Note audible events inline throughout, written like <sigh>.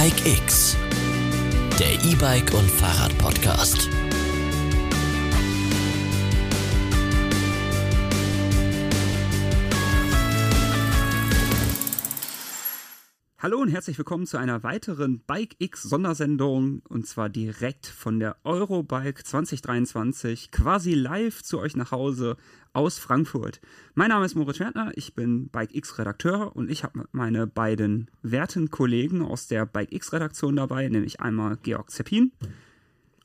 Bike X, der E-Bike und Fahrrad Podcast. Hallo und herzlich willkommen zu einer weiteren Bike X Sondersendung und zwar direkt von der Eurobike 2023 quasi live zu euch nach Hause aus Frankfurt. Mein Name ist Moritz Schwertner, ich bin Bike X Redakteur und ich habe meine beiden werten Kollegen aus der Bike X Redaktion dabei, nämlich einmal Georg Zeppin.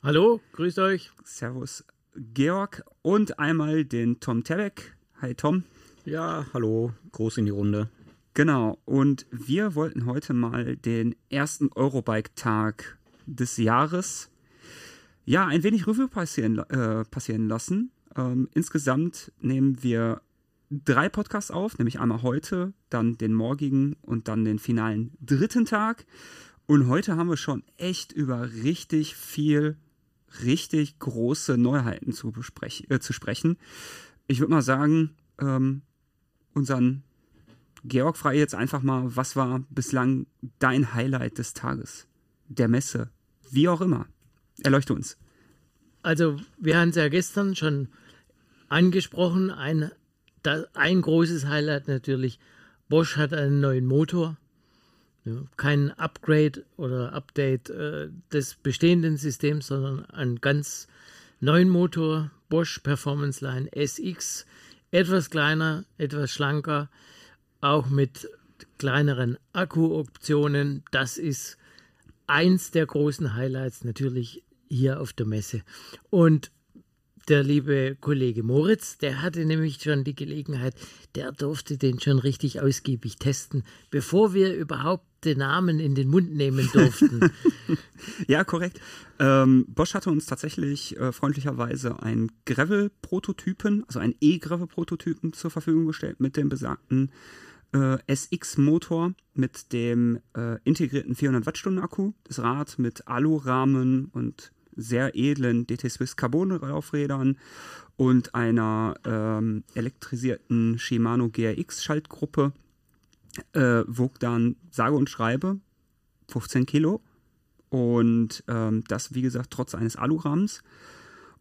Hallo, grüßt euch. Servus Georg und einmal den Tom Tebeck. Hi Tom. Ja, hallo, groß in die Runde. Genau, und wir wollten heute mal den ersten Eurobike-Tag des Jahres ja ein wenig Revue passieren, äh, passieren lassen. Ähm, insgesamt nehmen wir drei Podcasts auf, nämlich einmal heute, dann den morgigen und dann den finalen dritten Tag. Und heute haben wir schon echt über richtig viel, richtig große Neuheiten zu, äh, zu sprechen. Ich würde mal sagen, ähm, unseren Georg, frage jetzt einfach mal, was war bislang dein Highlight des Tages, der Messe, wie auch immer? Erleuchte uns. Also, wir haben es ja gestern schon angesprochen. Ein, ein großes Highlight natürlich: Bosch hat einen neuen Motor. kein Upgrade oder Update äh, des bestehenden Systems, sondern einen ganz neuen Motor, Bosch Performance Line SX. Etwas kleiner, etwas schlanker, auch mit kleineren Akkuoptionen. Das ist eins der großen Highlights natürlich hier auf der Messe. Und der liebe Kollege Moritz, der hatte nämlich schon die Gelegenheit, der durfte den schon richtig ausgiebig testen, bevor wir überhaupt den Namen in den Mund nehmen durften. <laughs> ja, korrekt. Ähm, Bosch hatte uns tatsächlich äh, freundlicherweise einen Gravel-Prototypen, also einen E-Gravel-Prototypen zur Verfügung gestellt mit dem besagten äh, SX-Motor mit dem äh, integrierten 400 Wattstunden Akku, das Rad mit Alurahmen und sehr edlen DT Swiss Carbon Laufrädern und einer ähm, elektrisierten Shimano GRX Schaltgruppe äh, wog dann sage und schreibe 15 Kilo. Und ähm, das wie gesagt trotz eines Alurahmens.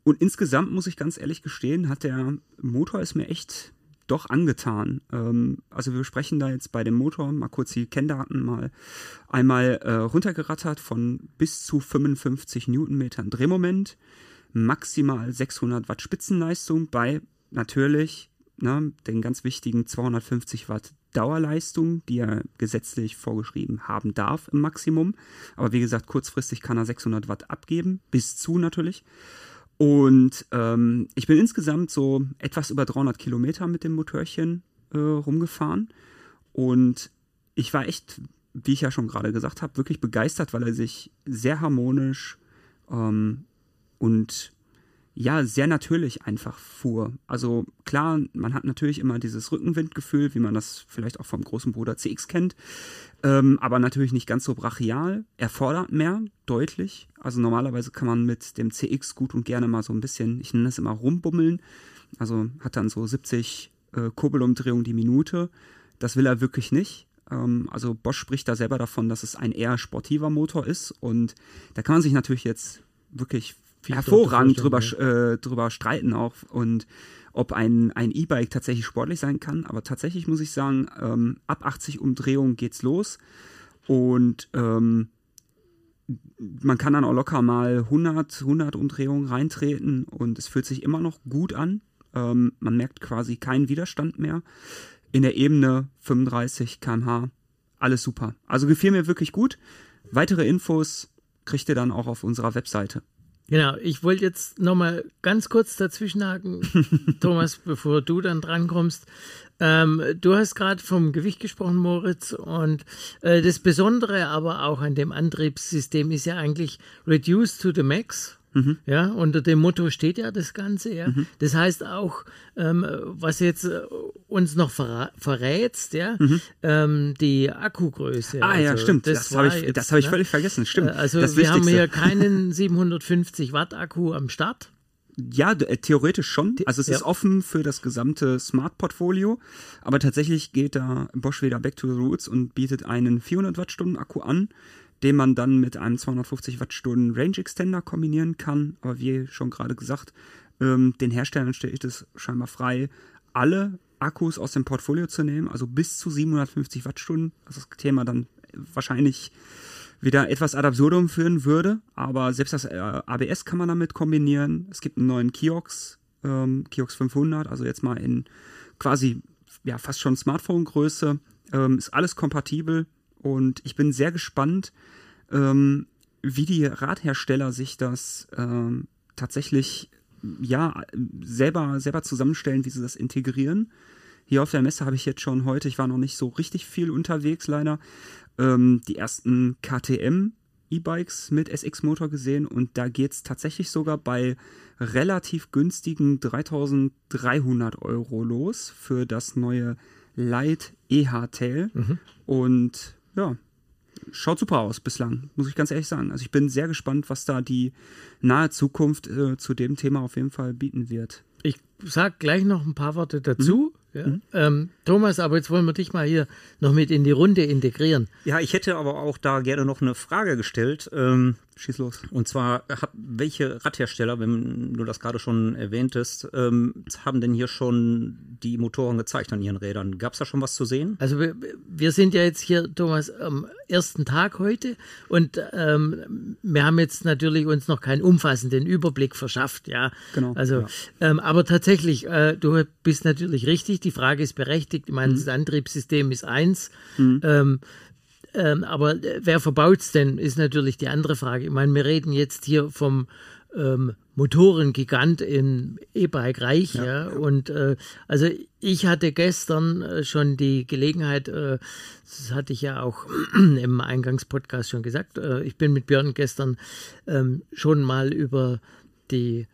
Und insgesamt muss ich ganz ehrlich gestehen, hat der Motor ist mir echt doch angetan. Ähm, also wir sprechen da jetzt bei dem Motor mal kurz die Kenndaten mal einmal äh, runtergerattert von bis zu 55 Newtonmetern Drehmoment, maximal 600 Watt Spitzenleistung bei natürlich ne, den ganz wichtigen 250 Watt Dauerleistung, die er gesetzlich vorgeschrieben haben darf im Maximum. Aber wie gesagt, kurzfristig kann er 600 Watt abgeben, bis zu natürlich. Und ähm, ich bin insgesamt so etwas über 300 Kilometer mit dem Motörchen äh, rumgefahren. Und ich war echt, wie ich ja schon gerade gesagt habe, wirklich begeistert, weil er sich sehr harmonisch ähm, und ja, sehr natürlich einfach fuhr. Also klar, man hat natürlich immer dieses Rückenwindgefühl, wie man das vielleicht auch vom großen Bruder CX kennt, ähm, aber natürlich nicht ganz so brachial. Er fordert mehr, deutlich. Also normalerweise kann man mit dem CX gut und gerne mal so ein bisschen, ich nenne das immer rumbummeln. Also hat dann so 70 äh, Kurbelumdrehungen die Minute. Das will er wirklich nicht. Ähm, also Bosch spricht da selber davon, dass es ein eher sportiver Motor ist und da kann man sich natürlich jetzt wirklich hervorragend drüber, äh, drüber streiten auch und ob ein, ein E-Bike tatsächlich sportlich sein kann. Aber tatsächlich muss ich sagen, ähm, ab 80 Umdrehungen geht's los und ähm, man kann dann auch locker mal 100, 100 Umdrehungen reintreten und es fühlt sich immer noch gut an. Ähm, man merkt quasi keinen Widerstand mehr. In der Ebene 35 km/h, alles super. Also gefiel mir wirklich gut. Weitere Infos kriegt ihr dann auch auf unserer Webseite. Genau, ich wollte jetzt nochmal ganz kurz dazwischenhaken, <laughs> Thomas, bevor du dann drankommst. Ähm, du hast gerade vom Gewicht gesprochen, Moritz, und äh, das Besondere aber auch an dem Antriebssystem ist ja eigentlich Reduce to the Max. Mhm. Ja, unter dem Motto steht ja das Ganze, ja. Mhm. Das heißt auch, ähm, was jetzt äh, uns noch verra verrätst, ja, mhm. ähm, die Akkugröße. Ah also, ja, stimmt. Das, das habe ich, das hab ich ne? völlig vergessen. Stimmt. Äh, also das wir Wichtigste. haben hier keinen <laughs> 750 Watt Akku am Start. Ja, äh, theoretisch schon. Also es ja. ist offen für das gesamte Smart-Portfolio, aber tatsächlich geht da Bosch wieder back to the roots und bietet einen 400 Wattstunden Akku an, den man dann mit einem 250 Wattstunden Range Extender kombinieren kann. Aber wie schon gerade gesagt, ähm, den Herstellern steht es scheinbar frei, alle Akkus aus dem Portfolio zu nehmen, also bis zu 750 Wattstunden. Das ist das Thema dann wahrscheinlich wieder etwas ad absurdum führen würde, aber selbst das äh, ABS kann man damit kombinieren. Es gibt einen neuen Kiox, ähm, Kiox 500, also jetzt mal in quasi ja fast schon Smartphone-Größe. Ähm, ist alles kompatibel und ich bin sehr gespannt, ähm, wie die Radhersteller sich das ähm, tatsächlich ja selber selber zusammenstellen, wie sie das integrieren. Hier auf der Messe habe ich jetzt schon heute, ich war noch nicht so richtig viel unterwegs leider, ähm, die ersten KTM E-Bikes mit SX-Motor gesehen und da geht es tatsächlich sogar bei relativ günstigen 3300 Euro los für das neue Light EH-Tail. Mhm. Und ja, schaut super aus bislang, muss ich ganz ehrlich sagen. Also ich bin sehr gespannt, was da die nahe Zukunft äh, zu dem Thema auf jeden Fall bieten wird. Ich sage gleich noch ein paar Worte dazu. Mhm. Ja. Mhm. Ähm, Thomas, aber jetzt wollen wir dich mal hier noch mit in die Runde integrieren. Ja, ich hätte aber auch da gerne noch eine Frage gestellt. Ähm, Schieß los. Und zwar, hab, welche Radhersteller, wenn du das gerade schon erwähntest, ähm, haben denn hier schon die Motoren gezeigt an ihren Rädern? Gab es da schon was zu sehen? Also wir, wir, sind ja jetzt hier, Thomas, am ersten Tag heute und ähm, wir haben jetzt natürlich uns noch keinen umfassenden Überblick verschafft, ja. Genau. Also, ja. Ähm, aber tatsächlich, äh, du bist natürlich richtig, die Frage ist berechtigt. Ich meine, mhm. das Antriebssystem ist eins. Mhm. Ähm, aber wer verbaut es denn, ist natürlich die andere Frage. Ich meine, wir reden jetzt hier vom ähm, Motorengigant im E-Bike-Reich. Ja, ja, Und äh, also ich hatte gestern äh, schon die Gelegenheit, äh, das hatte ich ja auch <clears throat> im Eingangspodcast schon gesagt, äh, ich bin mit Björn gestern ähm, schon mal über die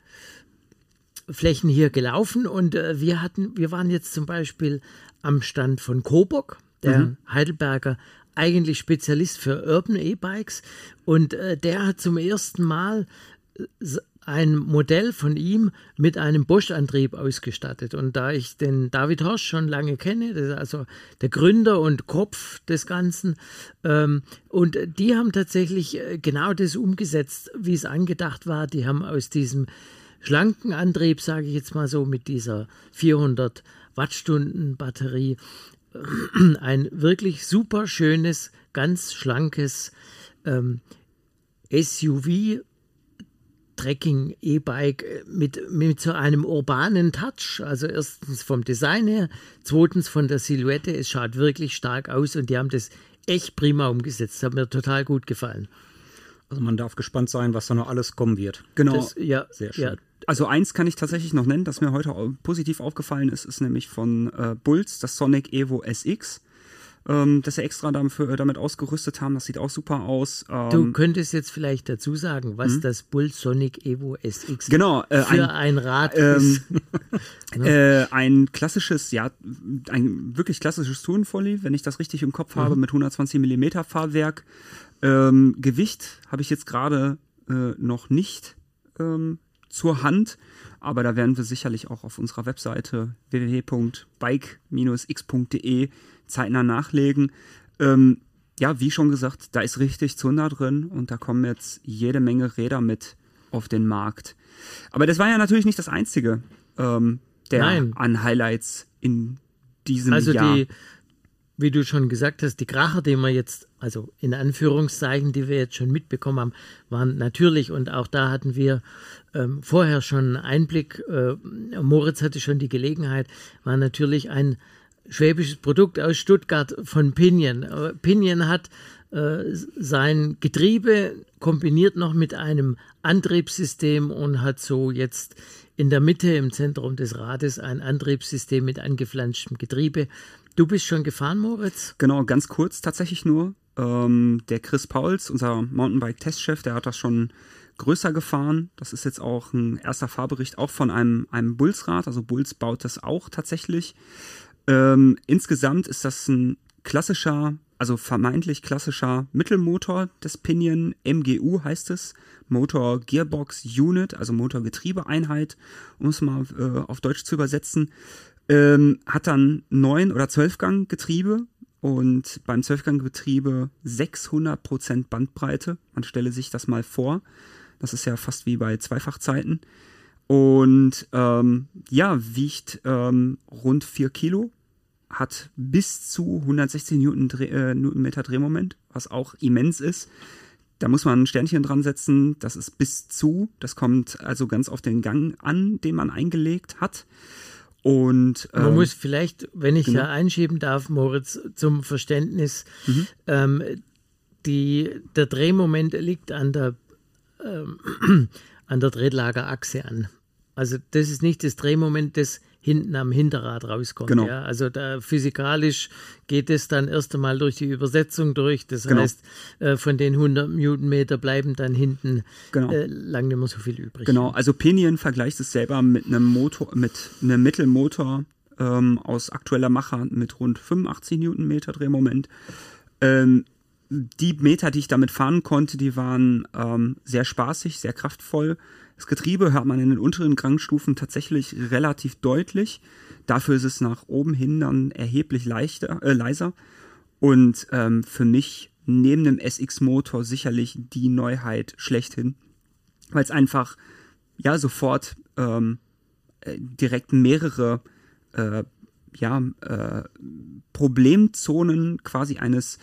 Flächen hier gelaufen und äh, wir hatten, wir waren jetzt zum Beispiel am Stand von Coburg, der mhm. Heidelberger eigentlich Spezialist für Urban E-Bikes und äh, der hat zum ersten Mal äh, ein Modell von ihm mit einem Bosch-Antrieb ausgestattet. Und da ich den David Horsch schon lange kenne, also der Gründer und Kopf des Ganzen, ähm, und die haben tatsächlich äh, genau das umgesetzt, wie es angedacht war. Die haben aus diesem schlanken Antrieb, sage ich jetzt mal so, mit dieser 400 Wattstunden Batterie, <clears throat> ein wirklich super schönes, ganz schlankes ähm, SUV Trekking E-Bike mit, mit so einem urbanen Touch. Also erstens vom Design her, zweitens von der Silhouette. Es schaut wirklich stark aus und die haben das echt prima umgesetzt. Hat mir total gut gefallen. Also man darf gespannt sein, was da noch alles kommen wird. Genau. Das, ja, sehr schön. Ja. Also eins kann ich tatsächlich noch nennen, das mir heute positiv aufgefallen ist, ist nämlich von äh, Bulls, das Sonic Evo SX. Ähm, dass sie extra dafür, damit ausgerüstet haben. Das sieht auch super aus. Ähm, du könntest jetzt vielleicht dazu sagen, was hm? das Bull Sonic Evo SX genau, äh, für ein, ein Rad ähm, ist. <laughs> <laughs> äh, ein klassisches, ja, ein wirklich klassisches Tourenvolley, wenn ich das richtig im Kopf mhm. habe, mit 120 mm Fahrwerk. Ähm, Gewicht habe ich jetzt gerade äh, noch nicht ähm, zur Hand. Aber da werden wir sicherlich auch auf unserer Webseite www.bike-x.de zeitnah nachlegen. Ähm, ja, wie schon gesagt, da ist richtig Zunder drin und da kommen jetzt jede Menge Räder mit auf den Markt. Aber das war ja natürlich nicht das Einzige ähm, der Nein. an Highlights in diesem also Jahr. Die, wie du schon gesagt hast, die Kracher, die wir jetzt, also in Anführungszeichen, die wir jetzt schon mitbekommen haben, waren natürlich und auch da hatten wir ähm, vorher schon Einblick. Äh, Moritz hatte schon die Gelegenheit, war natürlich ein schwäbisches Produkt aus Stuttgart von Pinion. Pinion hat äh, sein Getriebe kombiniert noch mit einem Antriebssystem und hat so jetzt in der Mitte im Zentrum des Rades ein Antriebssystem mit angeflanschtem Getriebe. Du bist schon gefahren, Moritz? Genau, ganz kurz tatsächlich nur. Ähm, der Chris Pauls, unser Mountainbike-Testchef, der hat das schon größer gefahren. Das ist jetzt auch ein erster Fahrbericht auch von einem, einem Bulls-Rad. Also Bulls baut das auch tatsächlich. Ähm, insgesamt ist das ein klassischer, also vermeintlich klassischer Mittelmotor des Pinion. MGU heißt es. Motor Gearbox Unit, also Motorgetriebeeinheit, um es mal äh, auf Deutsch zu übersetzen. Ähm, hat dann neun oder zwölf Gang Getriebe und beim Zwölfganggetriebe 600% Bandbreite. Man stelle sich das mal vor. Das ist ja fast wie bei Zweifachzeiten. Und ähm, ja, wiegt ähm, rund 4 Kilo, hat bis zu 160 Newton Dreh, äh, Newtonmeter Drehmoment, was auch immens ist. Da muss man ein Sternchen dran setzen. Das ist bis zu. Das kommt also ganz auf den Gang an, den man eingelegt hat. Und man ähm, muss vielleicht, wenn ich genau. da einschieben darf, Moritz, zum Verständnis, Mhm. ähm, die, der Drehmoment liegt an der, ähm, <clears throat> an der Drehlagerachse an. Also das ist nicht das Drehmoment, das hinten am Hinterrad rauskommt. Genau. Ja? Also da physikalisch geht es dann erst einmal durch die Übersetzung durch. Das Genau. heißt, äh, von den 100 Newtonmeter bleiben dann hinten Genau. äh, lang nicht mehr so viel übrig. Genau, also Pinion vergleicht es selber mit einem Motor, mit einem Mittelmotor ähm, aus aktueller Machart mit rund 85 Newtonmeter Drehmoment. Ähm, die Meter, die ich damit fahren konnte, die waren ähm, sehr spaßig, sehr kraftvoll. Das Getriebe hört man in den unteren Gangstufen tatsächlich relativ deutlich. Dafür ist es nach oben hin dann erheblich leichter, äh, leiser. Und ähm, für mich neben dem SX-Motor sicherlich die Neuheit schlechthin weil es einfach ja sofort ähm, äh, direkt mehrere äh, ja, äh, Problemzonen quasi eines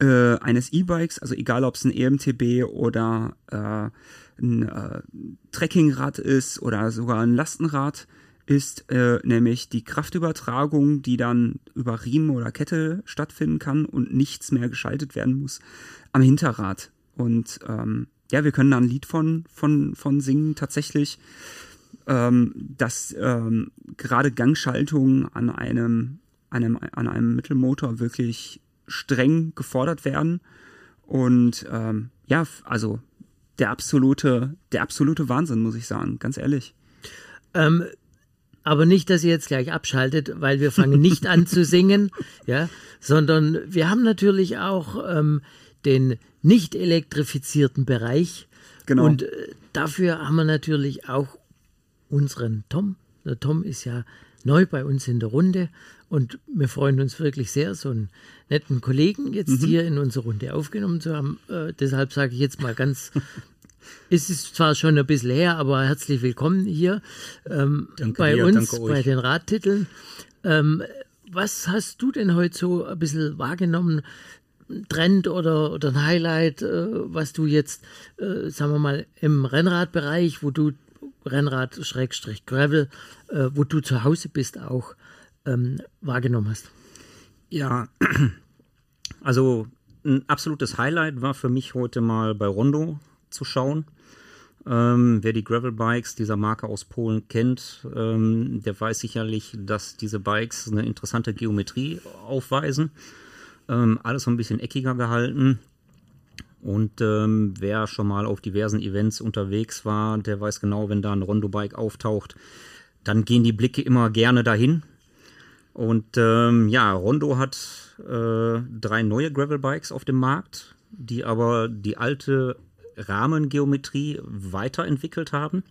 äh, eines E-Bikes, also egal ob es ein EMTB oder äh, ein äh, Trekkingrad ist oder sogar ein Lastenrad ist, äh, nämlich die Kraftübertragung, die dann über Riemen oder Kette stattfinden kann und nichts mehr geschaltet werden muss am Hinterrad. Und ähm, ja, wir können da ein Lied von, von, von singen tatsächlich, ähm, dass ähm, gerade Gangschaltungen an einem, einem, an einem Mittelmotor wirklich streng gefordert werden. Und ähm, ja, also der absolute, der absolute Wahnsinn, muss ich sagen, ganz ehrlich. Ähm, aber nicht, dass ihr jetzt gleich abschaltet, weil wir fangen nicht an zu singen, <laughs> ja, sondern wir haben natürlich auch ähm, den nicht elektrifizierten Bereich. Genau. Und äh, dafür haben wir natürlich auch unseren Tom. Der Tom ist ja neu bei uns in der Runde und wir freuen uns wirklich sehr, so einen netten Kollegen jetzt hier in unsere Runde aufgenommen zu haben. Äh, deshalb sage ich jetzt mal ganz <laughs> es ist zwar schon ein bisschen her, aber herzlich willkommen hier ähm, bei dir, uns, bei den Radtiteln. Ähm, was hast du denn heute so ein bisschen wahrgenommen? Trend oder, oder ein Highlight, äh, was du jetzt, äh, sagen wir mal, im Rennradbereich, wo du Rennrad Schrägstrich Gravel, äh, wo du zu Hause bist, auch ähm, wahrgenommen hast? Ja, <clears throat> also ein absolutes Highlight war für mich heute mal bei Rondo zu schauen. Ähm, wer die Gravel-Bikes dieser Marke aus Polen kennt, ähm, der weiß sicherlich, dass diese Bikes eine interessante Geometrie aufweisen. Ähm, alles so ein bisschen eckiger gehalten. Und ähm, wer schon mal auf diversen Events unterwegs war, der weiß genau, wenn da ein Rondo-Bike auftaucht, dann gehen die Blicke immer gerne dahin. Und ähm, ja, Rondo hat äh, drei neue Gravel-Bikes auf dem Markt, die aber die alte Rahmengeometrie weiterentwickelt haben.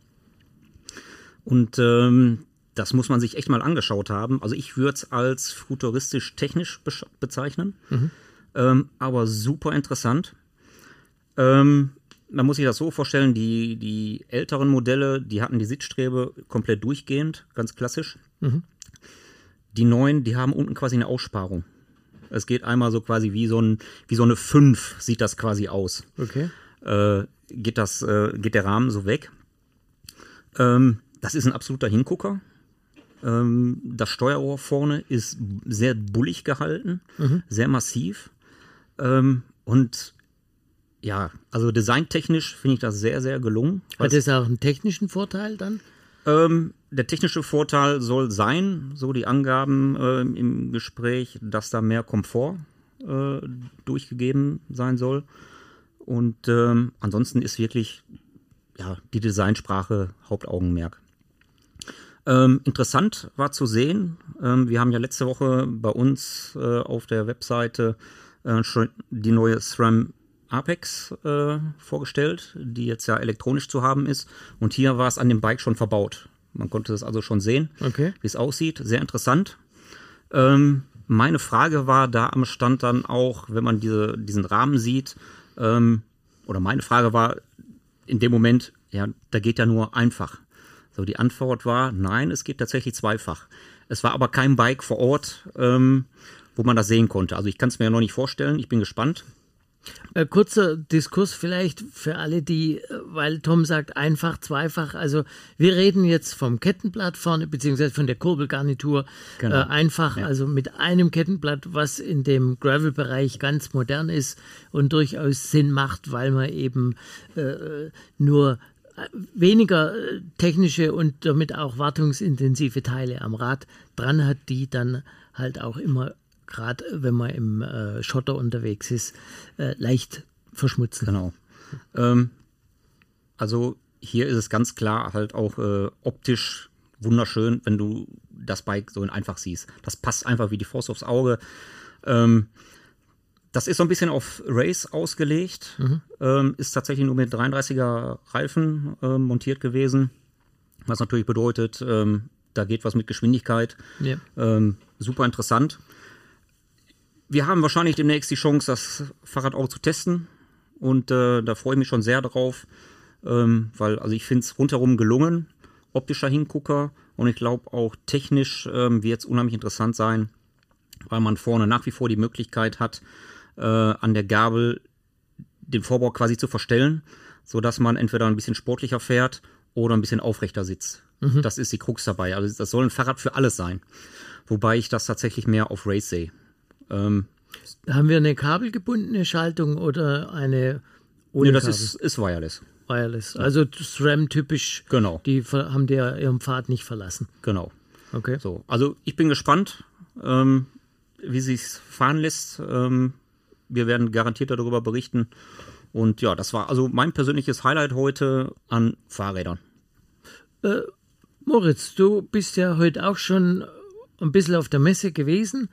Und ähm, das muss man sich echt mal angeschaut haben. Also ich würde es als futuristisch-technisch bezeichnen, ähm, aber super interessant. Ähm, man muss sich das so vorstellen, die, die älteren Modelle, die hatten die Sitzstrebe komplett durchgehend, ganz klassisch. Die neuen, die haben unten quasi eine Aussparung. Es geht einmal so quasi wie so, ein, wie so eine 5 sieht das quasi aus. Okay. Äh, geht, das, äh, geht der Rahmen so weg. Ähm, das ist ein absoluter Hingucker. Ähm, das Steuerrohr vorne ist sehr bullig gehalten, sehr massiv. Ähm, und ja, also designtechnisch finde ich das sehr, sehr gelungen. Hat das auch einen technischen Vorteil dann? Ähm, der technische Vorteil soll sein, so die Angaben äh, im Gespräch, dass da mehr Komfort äh, durchgegeben sein soll. Und ähm, ansonsten ist wirklich ja, die Designsprache Hauptaugenmerk. Ähm, interessant war zu sehen, ähm, wir haben ja letzte Woche bei uns äh, auf der Webseite äh, schon die neue SRAM Apex äh, vorgestellt, die jetzt ja elektronisch zu haben ist. Und hier war es an dem Bike schon verbaut. Man konnte es also schon sehen, Okay. wie es aussieht. Sehr interessant. Ähm, meine Frage war da am Stand dann auch, wenn man diese, diesen Rahmen sieht, ähm, oder meine Frage war in dem Moment, ja, da geht ja nur einfach. So, die Antwort war, nein, es geht tatsächlich zweifach. Es war aber kein Bike vor Ort, ähm, wo man das sehen konnte. Also ich kann es mir ja noch nicht vorstellen. Ich bin gespannt. Äh, kurzer Diskurs vielleicht für alle, die, äh, weil Tom sagt einfach, zweifach. Also wir reden jetzt vom Kettenblatt vorne, beziehungsweise von der Kurbelgarnitur. Genau. Äh, einfach, ja. also mit einem Kettenblatt, was in dem Gravel-Bereich ganz modern ist und durchaus Sinn macht, weil man eben äh, nur äh, weniger äh, technische und damit auch wartungsintensive Teile am Rad dran hat, die dann halt auch immer gerade wenn man im äh, Schotter unterwegs ist, äh, leicht verschmutzen. Genau. Ähm, also hier ist es ganz klar halt auch äh, optisch wunderschön, wenn du das Bike so in einfach siehst. Das passt einfach wie die Faust aufs Auge. Ähm, das ist so ein bisschen auf Race ausgelegt, mhm. ähm, ist tatsächlich nur mit 33er Reifen ähm, montiert gewesen, was natürlich bedeutet, ähm, da geht was mit Geschwindigkeit. Ja. Ähm, super interessant wir haben wahrscheinlich demnächst die Chance, das Fahrrad auch zu testen. Und äh, da freue ich mich schon sehr drauf, ähm, weil also ich finde es rundherum gelungen, optischer Hingucker. Und ich glaube auch technisch ähm, wird es unheimlich interessant sein, weil man vorne nach wie vor die Möglichkeit hat, äh, an der Gabel den Vorbau quasi zu verstellen, sodass man entweder ein bisschen sportlicher fährt oder ein bisschen aufrechter sitzt. Mhm. Das ist die Krux dabei. Also das soll ein Fahrrad für alles sein. Wobei ich das tatsächlich mehr auf Race sehe. Ähm, Haben wir eine kabelgebundene Schaltung oder eine ohne nee, das ist, ist wireless. Wireless. Also SRAM-typisch. Genau. Die haben der ihren Pfad nicht verlassen. Genau. Okay. So, also ich bin gespannt, ähm, wie sich fahren lässt. Ähm, wir werden garantiert darüber berichten. Und ja, das war also mein persönliches Highlight heute an Fahrrädern. Äh, Moritz, du bist ja heute auch schon ein bisschen auf der Messe gewesen.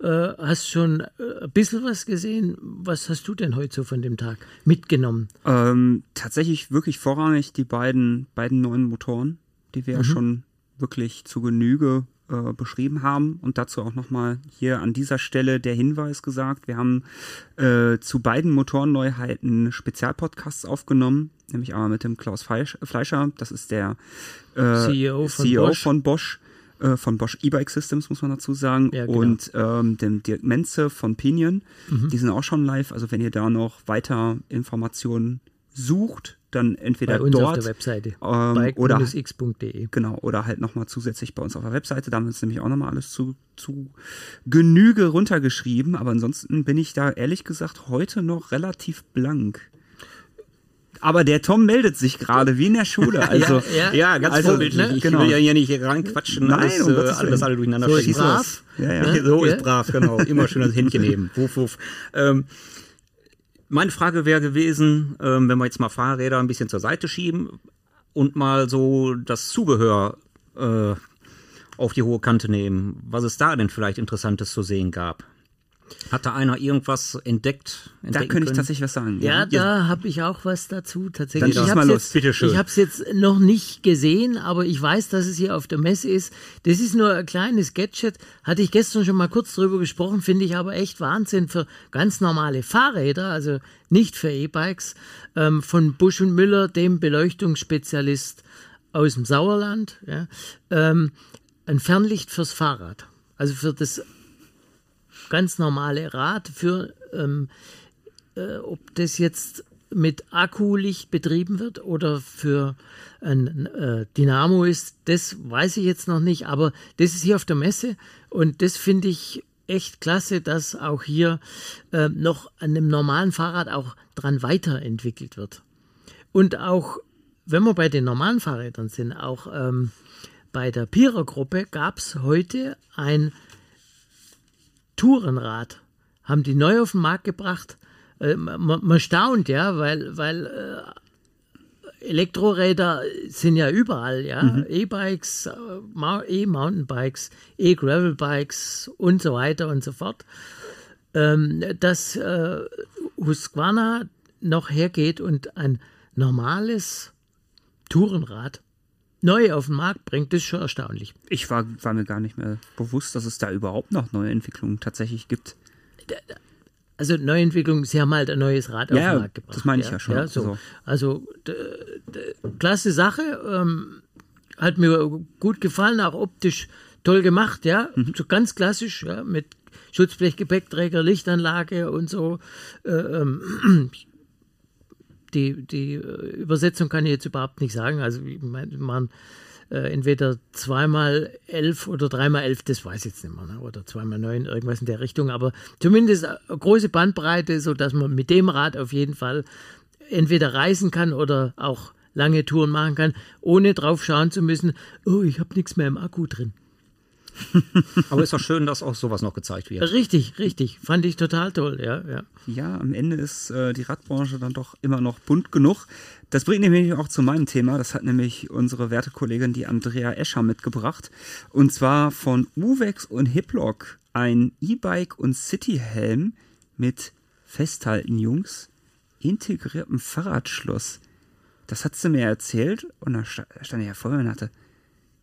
Äh, hast schon äh, ein bisschen was gesehen. Was hast du denn heute so von dem Tag mitgenommen? Ähm, tatsächlich wirklich vorrangig die beiden, beiden neuen Motoren, die wir mhm. ja schon wirklich zu Genüge äh, beschrieben haben. Und dazu auch nochmal hier an dieser Stelle der Hinweis gesagt. Wir haben äh, zu beiden Motorenneuheiten Spezialpodcasts aufgenommen, nämlich einmal mit dem Klaus Fleischer, das ist der äh, CEO, von, CEO Bosch. von Bosch äh, von Bosch E-Bike Systems, muss man dazu sagen. Ja, genau. Und ähm, dem Dirk Menze von Pinion. Mhm. Die sind auch schon live. Also wenn ihr da noch weiter Informationen sucht, dann entweder bei uns dort auf der Webseite ähm, oder x.de genau oder halt nochmal zusätzlich bei uns auf der Webseite. Da haben wir uns nämlich auch nochmal alles zu, zu Genüge runtergeschrieben. Aber ansonsten bin ich da ehrlich gesagt heute noch relativ blank. Aber der Tom meldet sich gerade wie in der Schule. <laughs> Also, ja, ja, ja ganz also, vorbildlich. Ne? Ich genau. will ja hier nicht reinquatschen, Nein, alles, um äh, alles alle durcheinander so ist brav. Ja, ja. Ne? So ist brav, genau. Immer schön das Händchen heben. <laughs> Wuff, wuff. Ähm, meine Frage wäre gewesen, ähm, wenn wir jetzt mal Fahrräder ein bisschen zur Seite schieben und mal so das Zubehör äh, auf die hohe Kante nehmen, was es da denn vielleicht Interessantes zu sehen gab. Hat da einer irgendwas entdeckt? Da könnte ich tatsächlich was sagen. Ja, ja. da habe ich auch was dazu. Tatsächlich. Dann ich mal los, bitte schön. Ich habe es jetzt noch nicht gesehen, aber ich weiß, dass es hier auf der Messe ist. Das ist nur ein kleines Gadget. Hatte ich gestern schon mal kurz drüber gesprochen, finde ich aber echt Wahnsinn für ganz normale Fahrräder, also nicht für E-Bikes, ähm, von Busch und Müller, dem Beleuchtungsspezialist aus dem Sauerland. Ja, ähm, ein Fernlicht fürs Fahrrad. Also für das ganz normale Rad für, ähm, äh, ob das jetzt mit Akkulicht betrieben wird oder für ein äh, Dynamo ist, das weiß ich jetzt noch nicht, aber das ist hier auf der Messe und das finde ich echt klasse, dass auch hier äh, noch an einem normalen Fahrrad auch dran weiterentwickelt wird. Und auch, wenn wir bei den normalen Fahrrädern sind, auch ähm, bei der Pira-Gruppe gab es heute ein Tourenrad haben die neu auf den Markt gebracht. Äh, man, man, staunt, ja, weil, weil äh, Elektroräder sind ja überall, ja. Mhm. E-Bikes, äh, E-Mountainbikes, E-Gravelbikes und so weiter und so fort. Ähm, dass äh, Husqvarna noch hergeht und ein normales Tourenrad neu auf den Markt bringt, das ist schon erstaunlich. Ich war, war mir gar nicht mehr bewusst, dass es da überhaupt noch neue Entwicklungen tatsächlich gibt. Also Neuentwicklung, sie haben halt ein neues Rad Ja, auf den Markt gebracht. das meine ich ja schon. Ja, so. Also- Also, d- klasse Sache, ähm, hat mir gut gefallen, auch optisch toll gemacht, ja, Mhm. so ganz klassisch, ja, mit Schutzblechgepäckträger, Lichtanlage und so. Äh, ähm, die, die äh, Übersetzung kann ich jetzt überhaupt nicht sagen. Also, man äh, entweder zweimal elf oder dreimal elf, das weiß ich jetzt nicht mehr, ne? oder zweimal neun, irgendwas in der Richtung, aber zumindest eine große Bandbreite, sodass man mit dem Rad auf jeden Fall entweder reisen kann oder auch lange Touren machen kann, ohne drauf schauen zu müssen, oh, ich habe nichts mehr im Akku drin. <laughs> Aber ist doch schön, dass auch sowas noch gezeigt wird. Richtig, richtig. Fand ich total toll, ja, ja. Ja, am Ende ist äh, die Radbranche dann doch immer noch bunt genug. Das bringt nämlich auch zu meinem Thema. Das hat nämlich unsere werte Kollegin, die Andrea Escher, mitgebracht. Und zwar von Uvex und Hiplock ein E-Bike und Cityhelm mit Festhalten, Jungs, integriertem Fahrradschloss. Das hat sie mir erzählt und da sta- stand ich ja vor mir und dachte,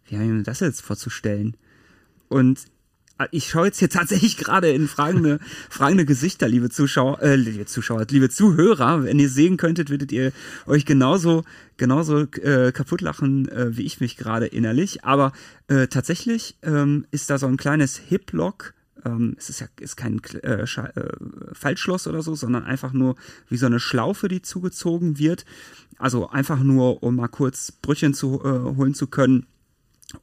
wie haben wir das jetzt vorzustellen? Und äh, ich schaue jetzt hier tatsächlich <laughs> gerade in fragende, fragende Gesichter, liebe Zuschauer, äh, liebe Zuschauer, liebe Zuhörer. Wenn ihr sehen könntet, würdet ihr euch genauso, genauso äh, kaputt lachen, äh, wie ich mich gerade innerlich. Aber äh, tatsächlich ähm, ist da so ein kleines Hip-Lock. Ähm, es ist ja ist kein äh, Scha- äh, Faltschloss oder so, sondern einfach nur wie so eine Schlaufe, die zugezogen wird. Also einfach nur, um mal kurz Brötchen zu äh, holen zu können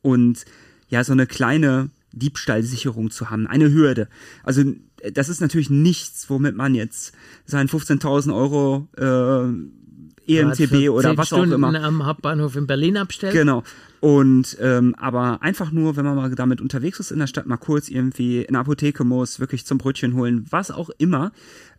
und ja, so eine kleine Diebstahlsicherung zu haben, eine Hürde. Also das ist natürlich nichts, womit man jetzt seinen 15.000 Euro äh, EMTB Für oder zehn was Stunden auch immer. am Hauptbahnhof in Berlin abstellt. Genau. Und ähm, aber einfach nur, wenn man mal damit unterwegs ist in der Stadt, mal kurz irgendwie in eine Apotheke muss, wirklich zum Brötchen holen, was auch immer,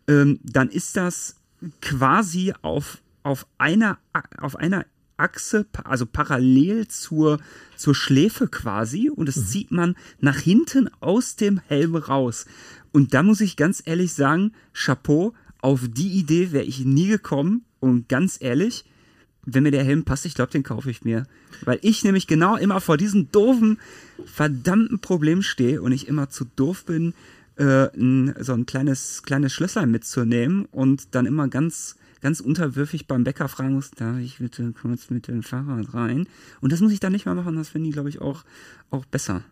ähm, dann ist das quasi auf, auf einer auf einer Achse, also parallel zur, zur Schläfe quasi, und das zieht man nach hinten aus dem Helm raus. Und da muss ich ganz ehrlich sagen, Chapeau, auf die Idee wäre ich nie gekommen. Und ganz ehrlich, wenn mir der Helm passt, ich glaube, den kaufe ich mir. Weil ich nämlich genau immer vor diesem doofen, verdammten Problem stehe und ich immer zu doof bin, äh, so ein kleines, kleines Schlösser mitzunehmen und dann immer ganz, ganz unterwürfig beim Bäcker fragen muss, darf ich bitte kurz mit dem Fahrrad rein? Und das muss ich dann nicht mal machen, das finde ich, glaube ich, auch, auch besser.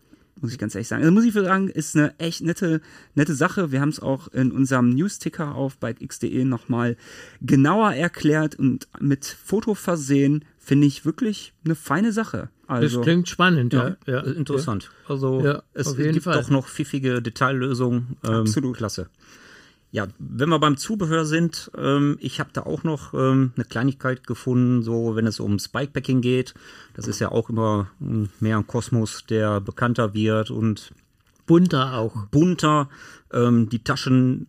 Muss ich ganz ehrlich sagen. Also muss ich sagen, ist eine echt nette, nette Sache. Wir haben es auch in unserem News-Ticker auf bikex.de nochmal genauer erklärt und mit Foto versehen. Finde ich wirklich eine feine Sache. Das Also, klingt spannend, ja. ja, Äh, Interessant. Also Ja, es auf jeden gibt Fall. doch noch pfiffige Detaillösungen. Ähm, Absolut. Klasse. Ja, wenn wir beim Zubehör sind, ähm, ich habe da auch noch ähm, eine Kleinigkeit gefunden, so wenn es ums Bikepacking geht. Das ist ja auch immer ähm, mehr ein Kosmos, der bekannter wird und Bunter auch. bunter. Ähm, die Taschen,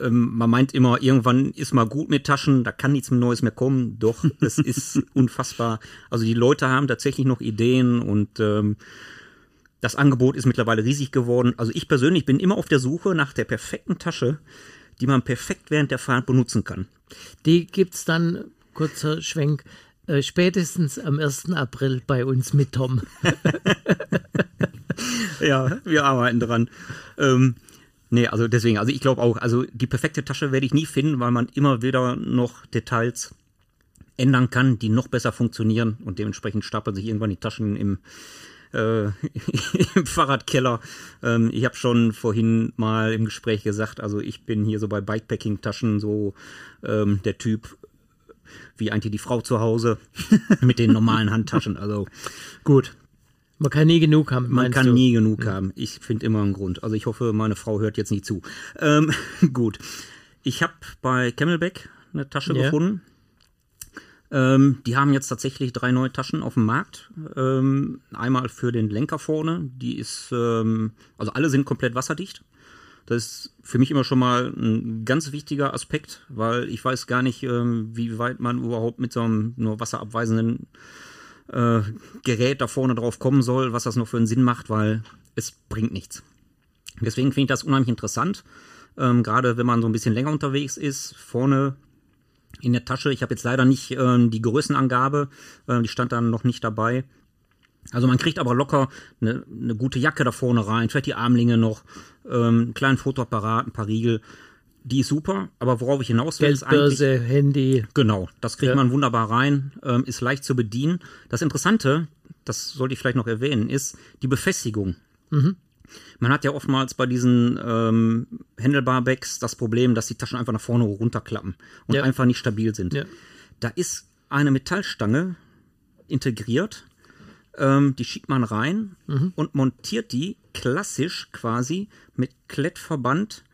ähm, man meint immer, irgendwann ist mal gut mit Taschen, da kann nichts Neues mehr kommen. Doch, <laughs> es ist unfassbar. Also die Leute haben tatsächlich noch Ideen und ähm, das Angebot ist mittlerweile riesig geworden. Also ich persönlich bin immer auf der Suche nach der perfekten Tasche, die man perfekt während der Fahrt benutzen kann. Die gibt es dann, kurzer Schwenk, äh, spätestens am 1. April bei uns mit Tom. <laughs> Ja, wir arbeiten dran. Ähm, nee, also deswegen, also ich glaube auch, also die perfekte Tasche werde ich nie finden, weil man immer wieder noch Details ändern kann, die noch besser funktionieren und dementsprechend stapeln sich irgendwann die Taschen im, äh, <laughs> im Fahrradkeller. Ähm, ich habe schon vorhin mal im Gespräch gesagt, also ich bin hier so bei Bikepacking-Taschen so ähm, der Typ wie eigentlich die Frau zu Hause <laughs> mit den normalen Handtaschen. Also gut, Man kann nie genug haben, man kann du? nie genug haben. Ich finde immer einen Grund. Also ich hoffe, meine Frau hört jetzt nicht zu. Ähm, <laughs> gut. Ich habe bei Camelback eine Tasche Ja. gefunden. Ähm, die haben jetzt tatsächlich drei neue Taschen auf dem Markt. Ähm, einmal für den Lenker vorne. Die ist, ähm, also alle sind komplett wasserdicht. Das ist für mich immer schon mal ein ganz wichtiger Aspekt, weil ich weiß gar nicht, ähm, wie weit man überhaupt mit so einem nur wasserabweisenden äh, Gerät da vorne drauf kommen soll, was das noch für einen Sinn macht, weil es bringt nichts. Deswegen finde ich das unheimlich interessant. Ähm, Gerade wenn man so ein bisschen länger unterwegs ist, vorne in der Tasche. Ich habe jetzt leider nicht ähm, die Größenangabe, äh, die stand dann noch nicht dabei. Also man kriegt aber locker eine, eine gute Jacke da vorne rein, vielleicht die Armlinge noch, ähm, einen kleinen Fotoapparat, ein paar Riegel. Die ist super, aber worauf ich hinaus will, ist eigentlich. Handy. Genau, das kriegt Ja. man wunderbar rein, ähm, ist leicht zu bedienen. Das Interessante, das sollte ich vielleicht noch erwähnen, ist die Befestigung. Man hat ja oftmals bei diesen ähm, Handlebar-Bags das Problem, dass die Taschen einfach nach vorne runterklappen und Ja. einfach nicht stabil sind. Ja. Da ist eine Metallstange integriert, ähm, die schiebt man rein und montiert die klassisch quasi mit Klettverband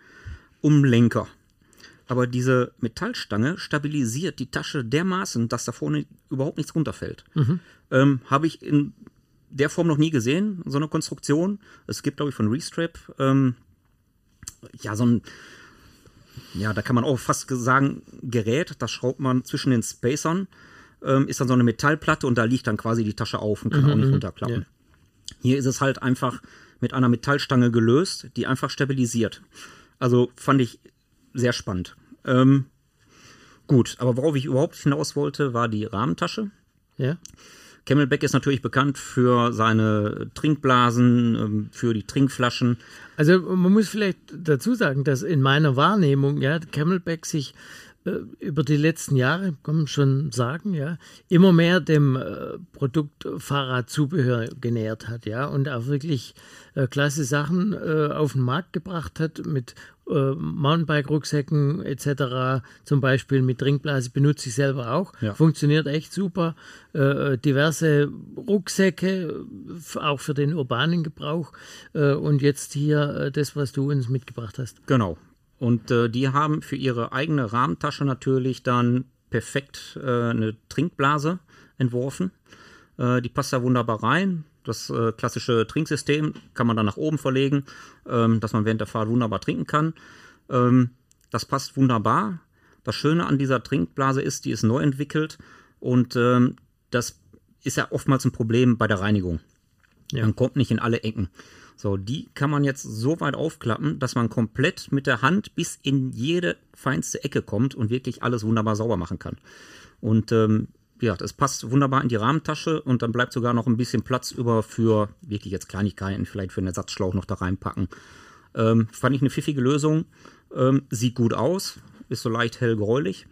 um Lenker. Aber diese Metallstange stabilisiert die Tasche dermaßen, dass da vorne überhaupt nichts runterfällt. Ähm, Habe ich in der Form noch nie gesehen, so eine Konstruktion. Es gibt, glaube ich, von Restrap ähm, ja so ein, ja, da kann man auch fast sagen, Gerät, das schraubt man zwischen den Spacern, ähm, ist dann so eine Metallplatte und da liegt dann quasi die Tasche auf und kann auch nicht runterklappen. Hier ist es halt einfach mit einer Metallstange gelöst, die einfach stabilisiert. Also fand ich sehr spannend. Ähm, gut, aber worauf ich überhaupt hinaus wollte, war die Rahmentasche. Ja. Camelback ist natürlich bekannt für seine Trinkblasen, ähm, für die Trinkflaschen. Also man muss vielleicht dazu sagen, dass in meiner Wahrnehmung ja Camelback sich über die letzten Jahre, kann man schon sagen, ja, immer mehr dem äh, Produkt Fahrradzubehör genähert hat, ja, und auch wirklich äh, klasse Sachen äh, auf den Markt gebracht hat mit äh, Mountainbike-Rucksäcken etc. Zum Beispiel mit Trinkblase benutze ich selber auch. Ja. Funktioniert echt super. Äh, diverse Rucksäcke, auch für den urbanen Gebrauch. Äh, und jetzt hier äh, das, was du uns mitgebracht hast. Genau. Und äh, die haben für ihre eigene Rahmentasche natürlich dann perfekt äh, eine Trinkblase entworfen. Äh, die passt da wunderbar rein. Das äh, klassische Trinksystem kann man dann nach oben verlegen, ähm, dass man während der Fahrt wunderbar trinken kann. Ähm, das passt wunderbar. Das Schöne an dieser Trinkblase ist, die ist neu entwickelt und ähm, das ist ja oftmals ein Problem bei der Reinigung. Man kommt nicht in alle Ecken. So, die kann man jetzt so weit aufklappen, dass man komplett mit der Hand bis in jede feinste Ecke kommt und wirklich alles wunderbar sauber machen kann. Und ähm, ja, das passt wunderbar in die Rahmentasche und dann bleibt sogar noch ein bisschen Platz über für wirklich jetzt Kleinigkeiten, vielleicht für einen Ersatzschlauch noch da reinpacken. Ähm, fand ich eine pfiffige Lösung. Ähm, sieht gut aus, ist so leicht hellgräulich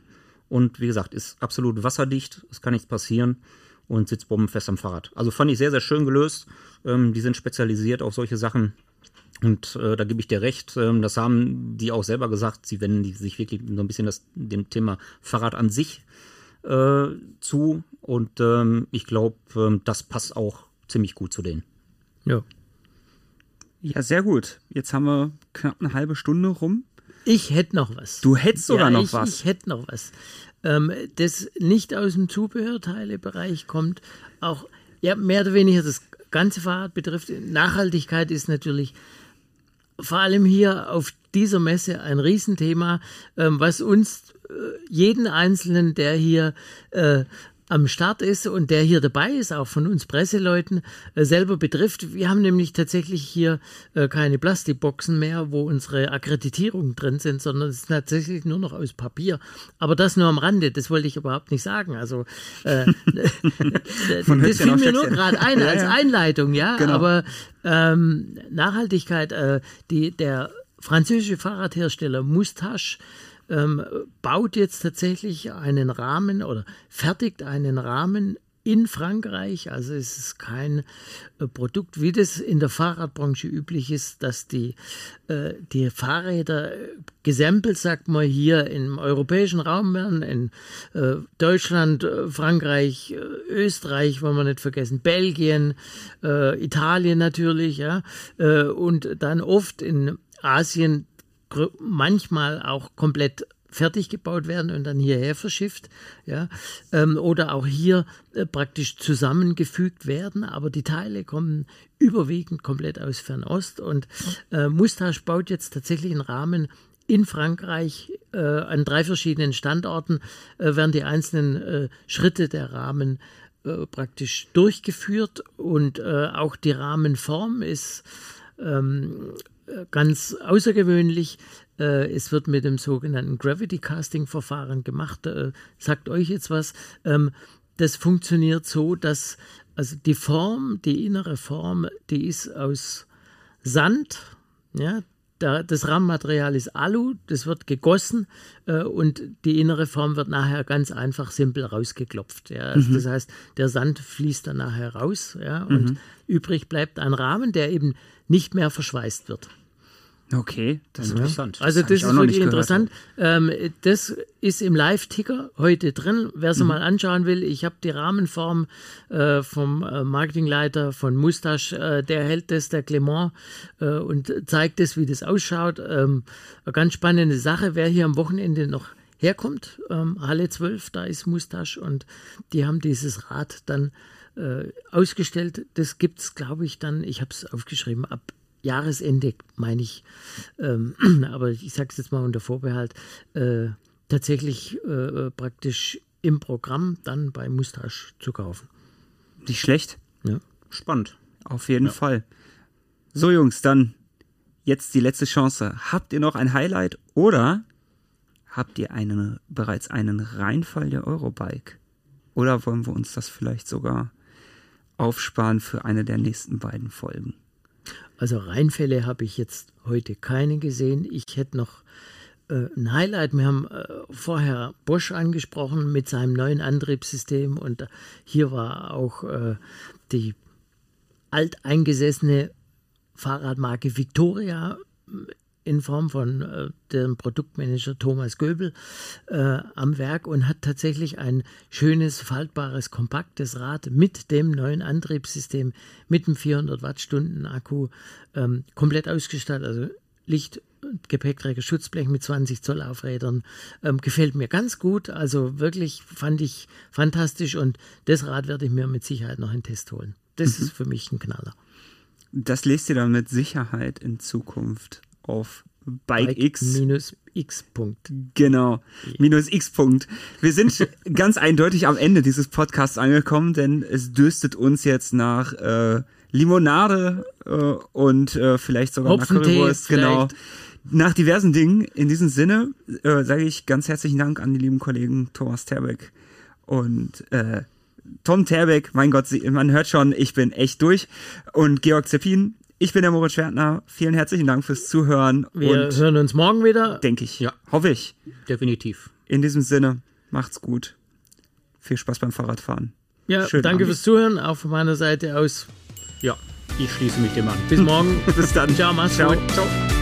und wie gesagt, ist absolut wasserdicht, es kann nichts passieren und sitzt bombenfest am Fahrrad. Also fand ich sehr, sehr schön gelöst. Ähm, die sind spezialisiert auf solche Sachen. Und äh, da gebe ich dir recht, ähm, das haben die auch selber gesagt, sie wenden sich wirklich so ein bisschen das, dem Thema Fahrrad an sich äh, zu. Und ähm, ich glaube, ähm, das passt auch ziemlich gut zu denen. Ja. Ja, sehr gut. Jetzt haben wir knapp eine halbe Stunde rum. Ich hätte noch was. Du hättest sogar ja, noch ich, was. Ich hätte noch was. Ähm, das nicht aus dem Zubehörteilebereich kommt, auch ja, mehr oder weniger das ganze Fahrrad betrifft. Nachhaltigkeit ist natürlich vor allem hier auf dieser Messe ein Riesenthema, ähm, was uns äh, jeden Einzelnen, der hier äh, am Start ist und der hier dabei ist, auch von uns Presseleuten, äh, selber betrifft. Wir haben nämlich tatsächlich hier äh, keine Plastikboxen mehr, wo unsere Akkreditierungen drin sind, sondern es ist tatsächlich nur noch aus Papier. Aber das nur am Rande, das wollte ich überhaupt nicht sagen. Also äh, <laughs> das fiel mir nur gerade ein <laughs> Ja, als ja. Einleitung, ja. Genau. Aber ähm, Nachhaltigkeit, äh, die, der französische Fahrradhersteller Moustache ähm, baut jetzt tatsächlich einen Rahmen oder fertigt einen Rahmen in Frankreich. Also es ist kein äh, Produkt, wie das in der Fahrradbranche üblich ist, dass die, äh, die Fahrräder äh, gesampelt, sagt man hier, im europäischen Raum werden, in äh, Deutschland, äh, Frankreich, äh, Österreich, wollen wir nicht vergessen, Belgien, Italien natürlich, ja, und dann oft in Asien manchmal auch komplett fertig gebaut werden und dann hierher verschifft, ja, ähm, oder auch hier äh, praktisch zusammengefügt werden, aber die Teile kommen überwiegend komplett aus Fernost und äh, Mustache baut jetzt tatsächlich einen Rahmen in Frankreich äh, an drei verschiedenen Standorten äh, werden die einzelnen äh, Schritte der Rahmen äh, praktisch durchgeführt und auch die Rahmenform ist ganz außergewöhnlich. Äh, es wird mit dem sogenannten Gravity Casting Verfahren gemacht. Äh, sagt euch jetzt was. Ähm, das funktioniert so, dass also die Form, die innere Form, die ist aus Sand, ja, das Rahmenmaterial ist Alu, das wird gegossen äh, und die innere Form wird nachher ganz einfach simpel rausgeklopft. Ja. Also mhm. Das heißt, der Sand fließt dann nachher raus ja, und mhm. übrig bleibt ein Rahmen, der eben nicht mehr verschweißt wird. Okay, das ist ja. interessant. Also das, das ist wirklich interessant. Ähm, das ist im Live-Ticker heute drin. Wer es mhm. mal anschauen will, ich habe die Rahmenform äh, vom äh, Marketingleiter von Mustache, äh, der hält das, der Clement, äh, und zeigt das, wie das ausschaut. Ähm, eine ganz spannende Sache. Wer hier am Wochenende noch herkommt, ähm, Halle 12, da ist Mustache und die haben dieses Rad dann äh, ausgestellt. Das gibt es, glaube ich, dann, ich habe es aufgeschrieben, ab Jahresende, meine ich, ähm, <clears throat> aber ich sage es jetzt mal unter Vorbehalt, äh, tatsächlich äh, praktisch im Programm dann bei Mustache zu kaufen. Nicht schlecht. Ja. Spannend. Auf jeden ja. Fall. So, Jungs, dann jetzt die letzte Chance. Habt ihr noch ein Highlight oder habt ihr einen, bereits einen Reinfall der Eurobike? Oder wollen wir uns das vielleicht sogar aufsparen für eine der nächsten beiden Folgen? Also Reinfälle habe ich jetzt heute keine gesehen. Ich hätte noch äh, ein Highlight. Wir haben äh, vorher Bosch angesprochen mit seinem neuen Antriebssystem und hier war auch äh, die alteingesessene Fahrradmarke Victoria in Form von äh, dem Produktmanager Thomas Göbel äh, am Werk und hat tatsächlich ein schönes, faltbares, kompaktes Rad mit dem neuen Antriebssystem, mit dem 400 Wattstunden Akku ähm, komplett ausgestattet. Also Licht, Gepäckträger, Schutzblech mit 20 Zoll Aufrädern. Ähm, gefällt mir ganz gut. Also wirklich fand ich fantastisch und das Rad werde ich mir mit Sicherheit noch in Test holen. Das mhm. ist für mich ein Knaller. Das lest ihr dann mit Sicherheit in Zukunft auf Bike, Bike X. Minus X. Punkt. Genau. Minus X. Punkt. Wir sind <laughs> ganz eindeutig am Ende dieses Podcasts angekommen, denn es dürstet uns jetzt nach äh, Limonade äh, und äh, vielleicht sogar nach Currywurst. Genau. Nach diversen Dingen. In diesem Sinne äh, sage ich ganz herzlichen Dank an die lieben Kollegen Thomas Terbeck und äh, Tom Terbeck. Mein Gott, man hört schon, ich bin echt durch. Und Georg Zeppin, ich bin der Moritz Schwertner. Vielen herzlichen Dank fürs Zuhören. Wir hören uns morgen wieder. Denke ich. Ja. Hoffe ich. Definitiv. In diesem Sinne, macht's gut. Viel Spaß beim Fahrradfahren. Ja, Schönen danke Abend. fürs Zuhören. Auch von meiner Seite aus. Ja, ich schließe mich dem an. Bis <laughs> morgen. Bis dann. Ciao, mach's Ciao. gut. Ciao.